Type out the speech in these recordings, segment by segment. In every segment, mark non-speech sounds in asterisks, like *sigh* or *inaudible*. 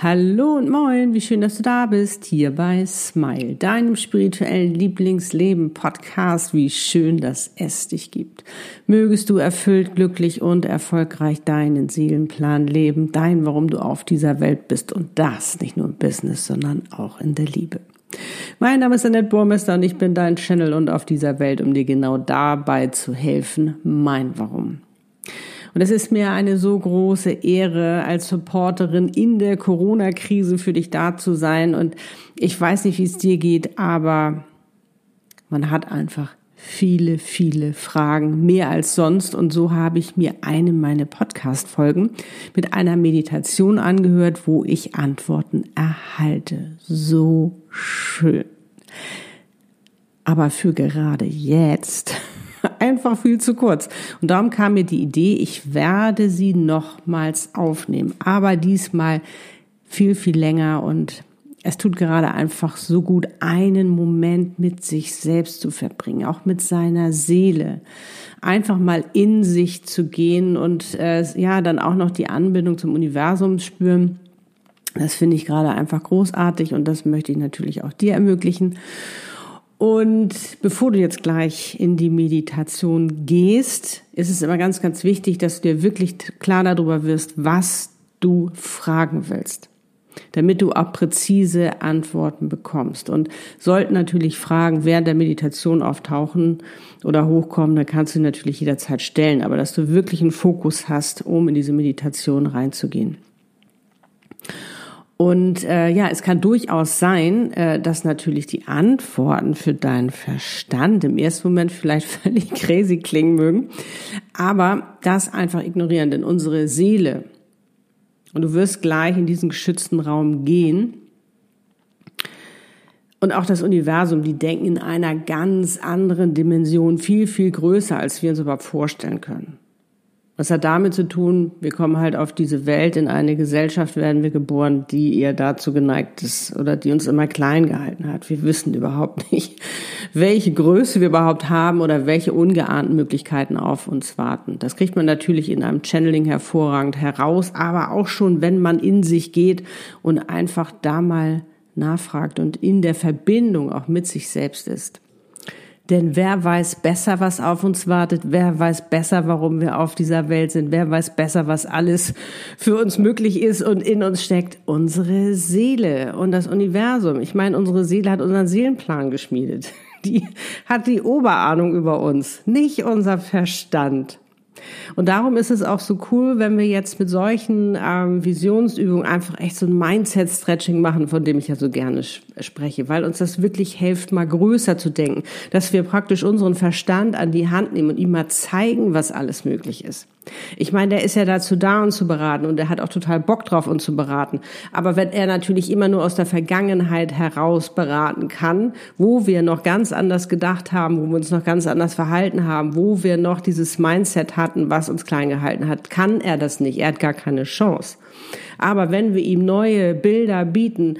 Hallo und moin, wie schön, dass du da bist, hier bei Smile, deinem spirituellen Lieblingsleben-Podcast. Wie schön, dass es dich gibt. Mögest du erfüllt, glücklich und erfolgreich deinen Seelenplan leben, dein, warum du auf dieser Welt bist und das nicht nur im Business, sondern auch in der Liebe. Mein Name ist Annette Burmester und ich bin dein Channel und auf dieser Welt, um dir genau dabei zu helfen, mein Warum. Und es ist mir eine so große Ehre, als Supporterin in der Corona-Krise für dich da zu sein. Und ich weiß nicht, wie es dir geht, aber man hat einfach viele, viele Fragen, mehr als sonst. Und so habe ich mir eine meiner Podcast-Folgen mit einer Meditation angehört, wo ich Antworten erhalte. So schön. Aber für gerade jetzt einfach viel zu kurz. Und darum kam mir die Idee, ich werde sie nochmals aufnehmen, aber diesmal viel, viel länger und es tut gerade einfach so gut, einen Moment mit sich selbst zu verbringen, auch mit seiner Seele. Einfach mal in sich zu gehen und äh, ja, dann auch noch die Anbindung zum Universum spüren. Das finde ich gerade einfach großartig und das möchte ich natürlich auch dir ermöglichen. Und bevor du jetzt gleich in die Meditation gehst, ist es immer ganz, ganz wichtig, dass du dir wirklich klar darüber wirst, was du fragen willst, damit du auch präzise Antworten bekommst. Und sollten natürlich Fragen während der Meditation auftauchen oder hochkommen, dann kannst du natürlich jederzeit stellen, aber dass du wirklich einen Fokus hast, um in diese Meditation reinzugehen. Und äh, ja, es kann durchaus sein, äh, dass natürlich die Antworten für deinen Verstand im ersten Moment vielleicht *laughs* völlig crazy klingen mögen, aber das einfach ignorieren, denn unsere Seele, und du wirst gleich in diesen geschützten Raum gehen, und auch das Universum, die denken in einer ganz anderen Dimension, viel, viel größer, als wir uns überhaupt vorstellen können. Was hat damit zu tun? Wir kommen halt auf diese Welt, in eine Gesellschaft werden wir geboren, die eher dazu geneigt ist oder die uns immer klein gehalten hat. Wir wissen überhaupt *laughs* nicht, welche Größe wir überhaupt haben oder welche ungeahnten Möglichkeiten auf uns warten. Das kriegt man natürlich in einem Channeling hervorragend heraus, aber auch schon, wenn man in sich geht und einfach da mal nachfragt und in der Verbindung auch mit sich selbst ist. Denn wer weiß besser, was auf uns wartet? Wer weiß besser, warum wir auf dieser Welt sind? Wer weiß besser, was alles für uns möglich ist und in uns steckt? Unsere Seele und das Universum. Ich meine, unsere Seele hat unseren Seelenplan geschmiedet. *laughs* Die hat die Oberahnung über uns, nicht unser Verstand. Und darum ist es auch so cool, wenn wir jetzt mit solchen ähm, Visionsübungen einfach echt so ein Mindset-Stretching machen, von dem ich ja so gerne spreche, weil uns das wirklich hilft, mal größer zu denken, dass wir praktisch unseren Verstand an die Hand nehmen und ihm mal zeigen, was alles möglich ist. Ich meine, der ist ja dazu da, uns zu beraten und er hat auch total Bock drauf, uns zu beraten. Aber wenn er natürlich immer nur aus der Vergangenheit heraus beraten kann, wo wir noch ganz anders gedacht haben, wo wir uns noch ganz anders verhalten haben, wo wir noch dieses Mindset hatten, was uns klein gehalten hat, kann er das nicht. Er hat gar keine Chance. Aber wenn wir ihm neue Bilder bieten,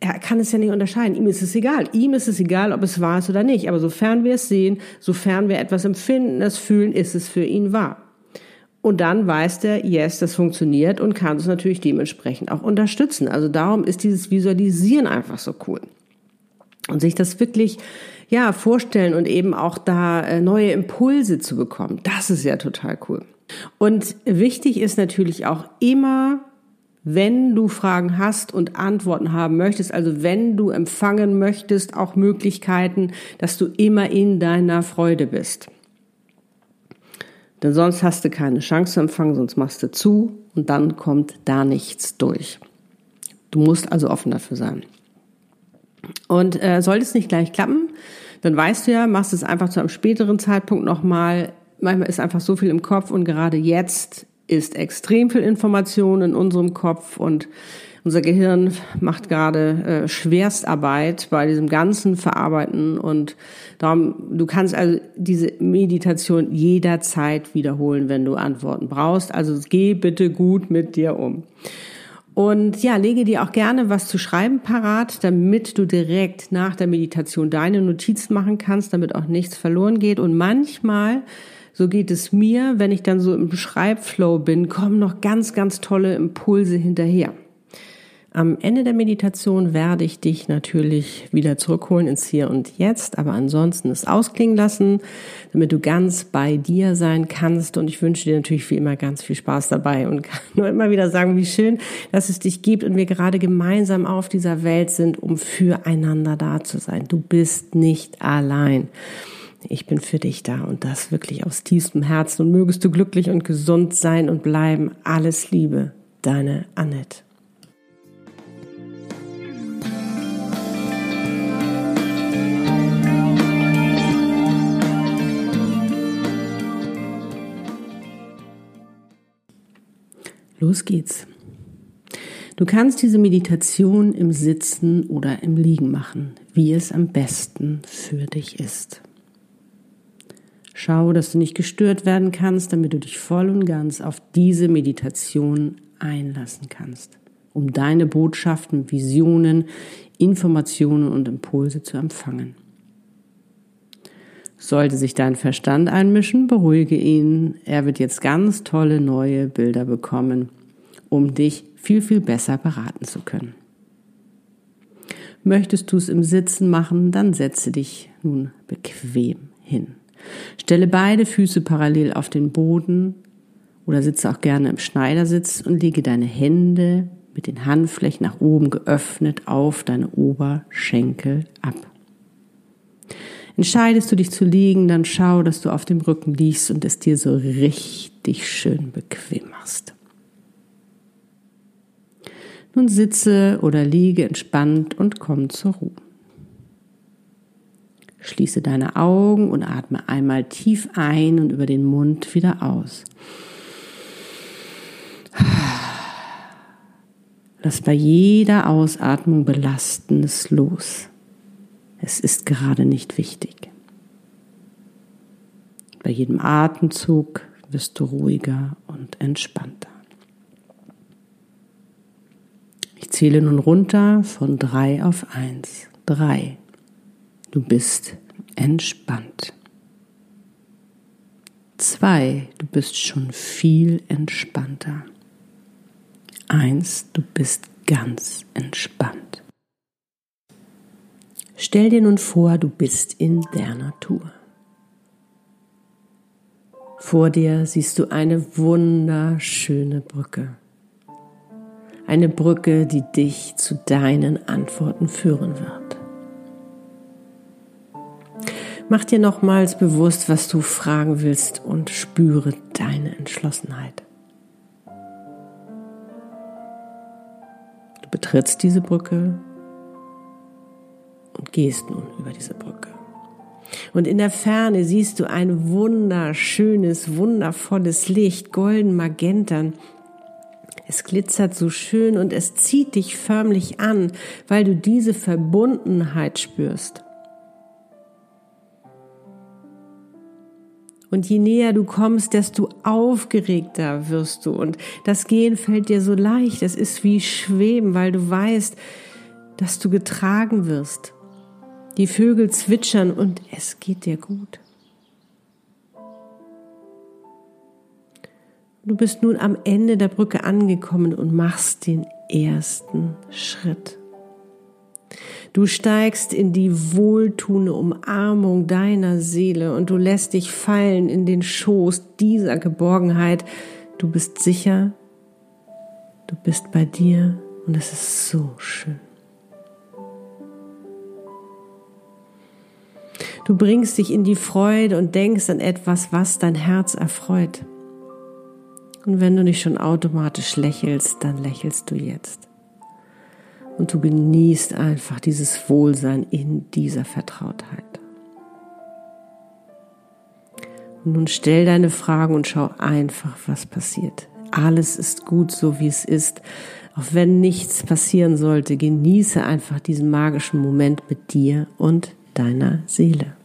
er kann es ja nicht unterscheiden. Ihm ist es egal. Ihm ist es egal, ob es wahr ist oder nicht. Aber sofern wir es sehen, sofern wir etwas empfinden, es fühlen, ist es für ihn wahr. Und dann weiß der, yes, das funktioniert und kann es natürlich dementsprechend auch unterstützen. Also darum ist dieses Visualisieren einfach so cool. Und sich das wirklich, ja, vorstellen und eben auch da äh, neue Impulse zu bekommen. Das ist ja total cool. Und wichtig ist natürlich auch immer, wenn du Fragen hast und Antworten haben möchtest, also wenn du empfangen möchtest, auch Möglichkeiten, dass du immer in deiner Freude bist. Denn sonst hast du keine Chance zu empfangen, sonst machst du zu und dann kommt da nichts durch. Du musst also offen dafür sein. Und äh, sollte es nicht gleich klappen, dann weißt du ja, machst es einfach zu einem späteren Zeitpunkt nochmal. Manchmal ist einfach so viel im Kopf und gerade jetzt ist extrem viel Information in unserem Kopf und unser Gehirn macht gerade äh, Schwerstarbeit bei diesem ganzen Verarbeiten und darum, du kannst also diese Meditation jederzeit wiederholen, wenn du Antworten brauchst. Also geh bitte gut mit dir um. Und ja, lege dir auch gerne was zu schreiben parat, damit du direkt nach der Meditation deine Notizen machen kannst, damit auch nichts verloren geht. Und manchmal so geht es mir, wenn ich dann so im Schreibflow bin, kommen noch ganz, ganz tolle Impulse hinterher. Am Ende der Meditation werde ich dich natürlich wieder zurückholen ins Hier und Jetzt, aber ansonsten es ausklingen lassen, damit du ganz bei dir sein kannst. Und ich wünsche dir natürlich wie immer ganz viel Spaß dabei und kann nur immer wieder sagen, wie schön, dass es dich gibt und wir gerade gemeinsam auf dieser Welt sind, um füreinander da zu sein. Du bist nicht allein. Ich bin für dich da und das wirklich aus tiefstem Herzen und mögest du glücklich und gesund sein und bleiben. Alles Liebe, deine Annette. Los geht's. Du kannst diese Meditation im Sitzen oder im Liegen machen, wie es am besten für dich ist. Schau, dass du nicht gestört werden kannst, damit du dich voll und ganz auf diese Meditation einlassen kannst, um deine Botschaften, Visionen, Informationen und Impulse zu empfangen. Sollte sich dein Verstand einmischen, beruhige ihn. Er wird jetzt ganz tolle neue Bilder bekommen, um dich viel, viel besser beraten zu können. Möchtest du es im Sitzen machen, dann setze dich nun bequem hin. Stelle beide Füße parallel auf den Boden oder sitze auch gerne im Schneidersitz und lege deine Hände mit den Handflächen nach oben geöffnet auf deine Oberschenkel ab. Entscheidest du dich zu liegen, dann schau, dass du auf dem Rücken liegst und es dir so richtig schön bequem machst. Nun sitze oder liege entspannt und komm zur Ruhe. Schließe deine Augen und atme einmal tief ein und über den Mund wieder aus. Lass bei jeder Ausatmung Belastendes los. Es ist gerade nicht wichtig. Bei jedem Atemzug wirst du ruhiger und entspannter. Ich zähle nun runter von drei auf eins. Drei. Du bist entspannt. Zwei. Du bist schon viel entspannter. Eins. Du bist ganz entspannt. Stell dir nun vor, du bist in der Natur. Vor dir siehst du eine wunderschöne Brücke. Eine Brücke, die dich zu deinen Antworten führen wird. Mach dir nochmals bewusst, was du fragen willst und spüre deine Entschlossenheit. Du betrittst diese Brücke und gehst nun über diese Brücke. Und in der Ferne siehst du ein wunderschönes, wundervolles Licht, golden Magentern. Es glitzert so schön und es zieht dich förmlich an, weil du diese Verbundenheit spürst. Und je näher du kommst, desto aufgeregter wirst du. Und das Gehen fällt dir so leicht. Es ist wie Schweben, weil du weißt, dass du getragen wirst. Die Vögel zwitschern und es geht dir gut. Du bist nun am Ende der Brücke angekommen und machst den ersten Schritt. Du steigst in die wohltuende Umarmung deiner Seele und du lässt dich fallen in den Schoß dieser Geborgenheit. Du bist sicher, du bist bei dir und es ist so schön. Du bringst dich in die Freude und denkst an etwas, was dein Herz erfreut. Und wenn du nicht schon automatisch lächelst, dann lächelst du jetzt. Und du genießt einfach dieses Wohlsein in dieser Vertrautheit. Und nun stell deine Fragen und schau einfach, was passiert. Alles ist gut, so wie es ist. Auch wenn nichts passieren sollte, genieße einfach diesen magischen Moment mit dir und deiner Seele.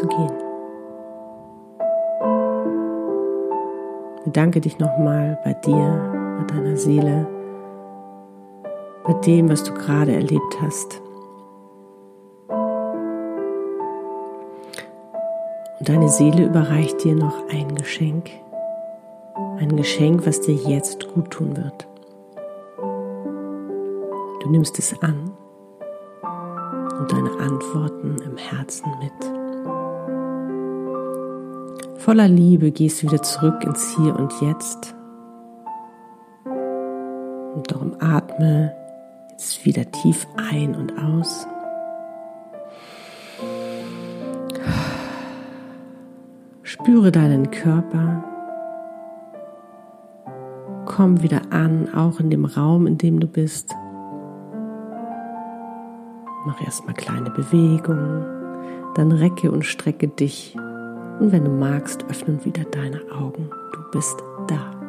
Zu gehen. Bedanke dich nochmal bei dir, bei deiner Seele, bei dem, was du gerade erlebt hast. Und deine Seele überreicht dir noch ein Geschenk. Ein Geschenk, was dir jetzt gut tun wird. Du nimmst es an und deine Antworten im Herzen mit. Voller Liebe gehst du wieder zurück ins Hier und Jetzt. Und darum atme jetzt wieder tief ein und aus. Spüre deinen Körper. Komm wieder an, auch in dem Raum, in dem du bist. Mach erstmal kleine Bewegungen, dann recke und strecke dich und wenn du magst, öffne wieder deine Augen. Du bist da.